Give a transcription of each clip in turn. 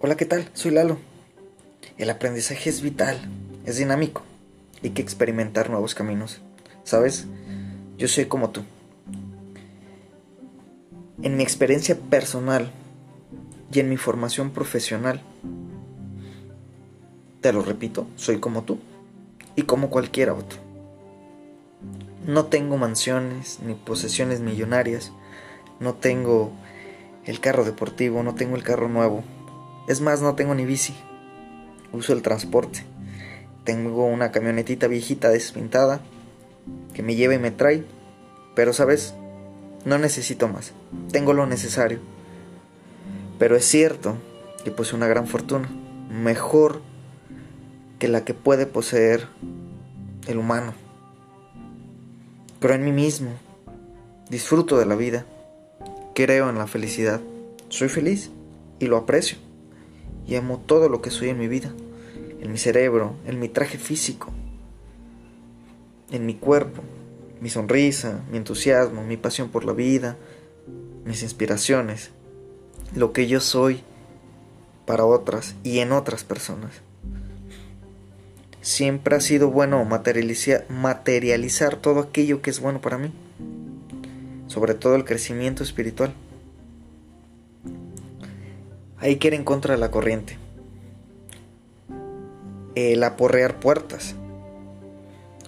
Hola, ¿qué tal? Soy Lalo. El aprendizaje es vital, es dinámico. Hay que experimentar nuevos caminos. ¿Sabes? Yo soy como tú. En mi experiencia personal y en mi formación profesional, te lo repito, soy como tú y como cualquiera otro. No tengo mansiones ni posesiones millonarias, no tengo el carro deportivo, no tengo el carro nuevo, es más, no tengo ni bici. Uso el transporte. Tengo una camionetita viejita despintada que me lleva y me trae. Pero, ¿sabes? No necesito más. Tengo lo necesario. Pero es cierto que poseo una gran fortuna. Mejor que la que puede poseer el humano. Creo en mí mismo. Disfruto de la vida. Creo en la felicidad. Soy feliz y lo aprecio y amo todo lo que soy en mi vida, en mi cerebro, en mi traje físico, en mi cuerpo, mi sonrisa, mi entusiasmo, mi pasión por la vida, mis inspiraciones, lo que yo soy para otras y en otras personas. Siempre ha sido bueno materializar, todo aquello que es bueno para mí, sobre todo el crecimiento espiritual. Hay que ir en contra de la corriente. El aporrear puertas.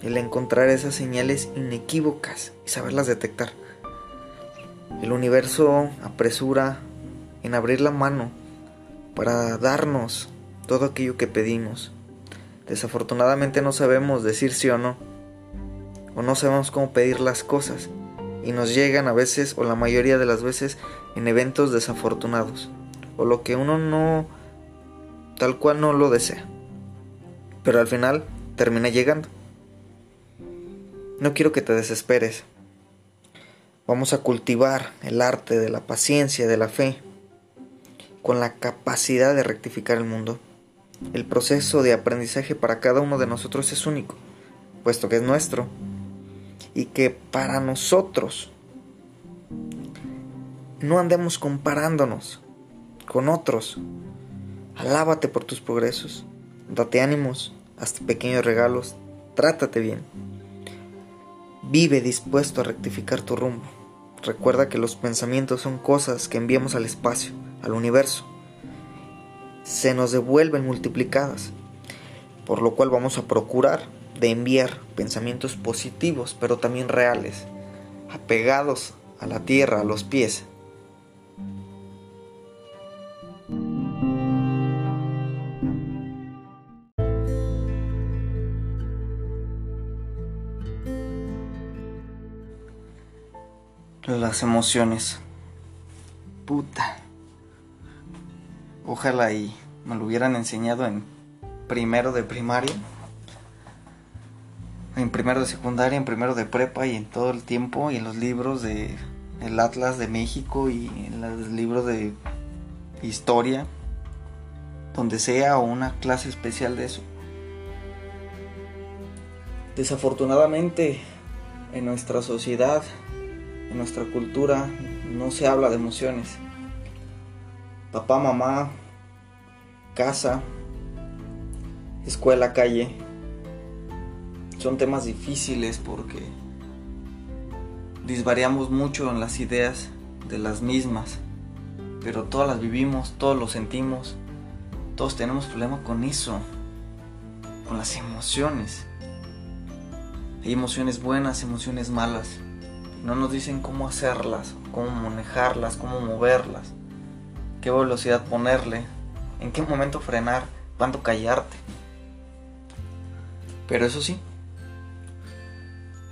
El encontrar esas señales inequívocas y saberlas detectar. El universo apresura en abrir la mano para darnos todo aquello que pedimos. Desafortunadamente no sabemos decir sí o no. O no sabemos cómo pedir las cosas. Y nos llegan a veces o la mayoría de las veces en eventos desafortunados o lo que uno no tal cual no lo desea. Pero al final termina llegando. No quiero que te desesperes. Vamos a cultivar el arte de la paciencia, de la fe, con la capacidad de rectificar el mundo. El proceso de aprendizaje para cada uno de nosotros es único, puesto que es nuestro, y que para nosotros no andemos comparándonos con otros. Alábate por tus progresos, date ánimos, hazte pequeños regalos, trátate bien. Vive dispuesto a rectificar tu rumbo. Recuerda que los pensamientos son cosas que enviamos al espacio, al universo. Se nos devuelven multiplicadas, por lo cual vamos a procurar de enviar pensamientos positivos, pero también reales, apegados a la tierra, a los pies, Las emociones. Puta. Ojalá y me lo hubieran enseñado en primero de primaria. En primero de secundaria, en primero de prepa y en todo el tiempo y en los libros de el Atlas de México y en los libros de historia, donde sea o una clase especial de eso. Desafortunadamente en nuestra sociedad en nuestra cultura no se habla de emociones. Papá, mamá, casa, escuela, calle, son temas difíciles porque disvariamos mucho en las ideas de las mismas, pero todas las vivimos, todos lo sentimos, todos tenemos problema con eso, con las emociones. Hay emociones buenas, emociones malas. No nos dicen cómo hacerlas, cómo manejarlas, cómo moverlas, qué velocidad ponerle, en qué momento frenar, cuándo callarte. Pero eso sí,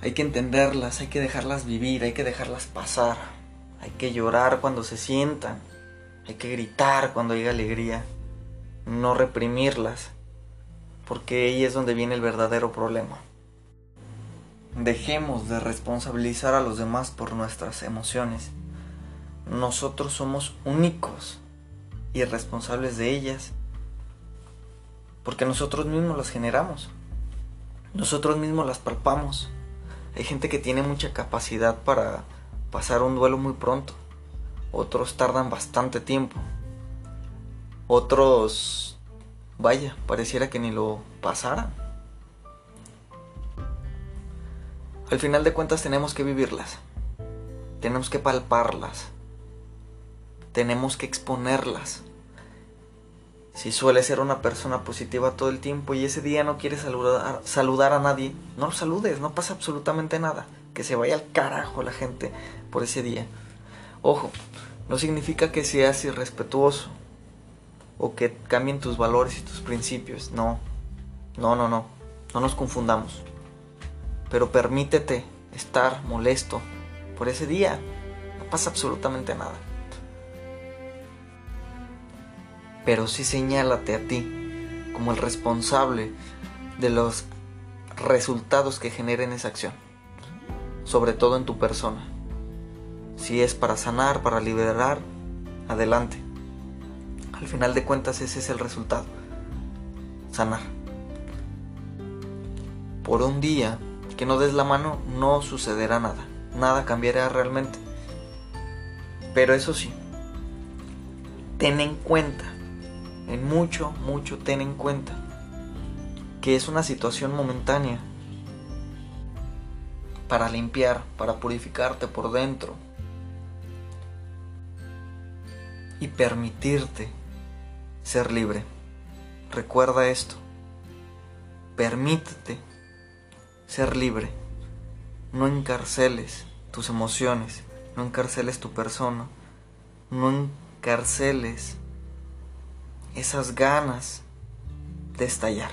hay que entenderlas, hay que dejarlas vivir, hay que dejarlas pasar, hay que llorar cuando se sientan, hay que gritar cuando haya alegría, no reprimirlas, porque ahí es donde viene el verdadero problema. Dejemos de responsabilizar a los demás por nuestras emociones. Nosotros somos únicos y responsables de ellas porque nosotros mismos las generamos. Nosotros mismos las palpamos. Hay gente que tiene mucha capacidad para pasar un duelo muy pronto. Otros tardan bastante tiempo. Otros, vaya, pareciera que ni lo pasaran. Al final de cuentas tenemos que vivirlas. Tenemos que palparlas. Tenemos que exponerlas. Si suele ser una persona positiva todo el tiempo y ese día no quieres saludar, saludar a nadie, no lo saludes, no pasa absolutamente nada. Que se vaya al carajo la gente por ese día. Ojo, no significa que seas irrespetuoso o que cambien tus valores y tus principios. No, no, no, no. No nos confundamos. Pero permítete estar molesto por ese día. No pasa absolutamente nada. Pero sí señálate a ti como el responsable de los resultados que generen esa acción. Sobre todo en tu persona. Si es para sanar, para liberar, adelante. Al final de cuentas ese es el resultado. Sanar. Por un día que no des la mano no sucederá nada. Nada cambiará realmente. Pero eso sí, ten en cuenta, en mucho, mucho ten en cuenta, que es una situación momentánea para limpiar, para purificarte por dentro, y permitirte ser libre. Recuerda esto. Permítete ser libre. No encarceles tus emociones, no encarceles tu persona, no encarceles esas ganas de estallar.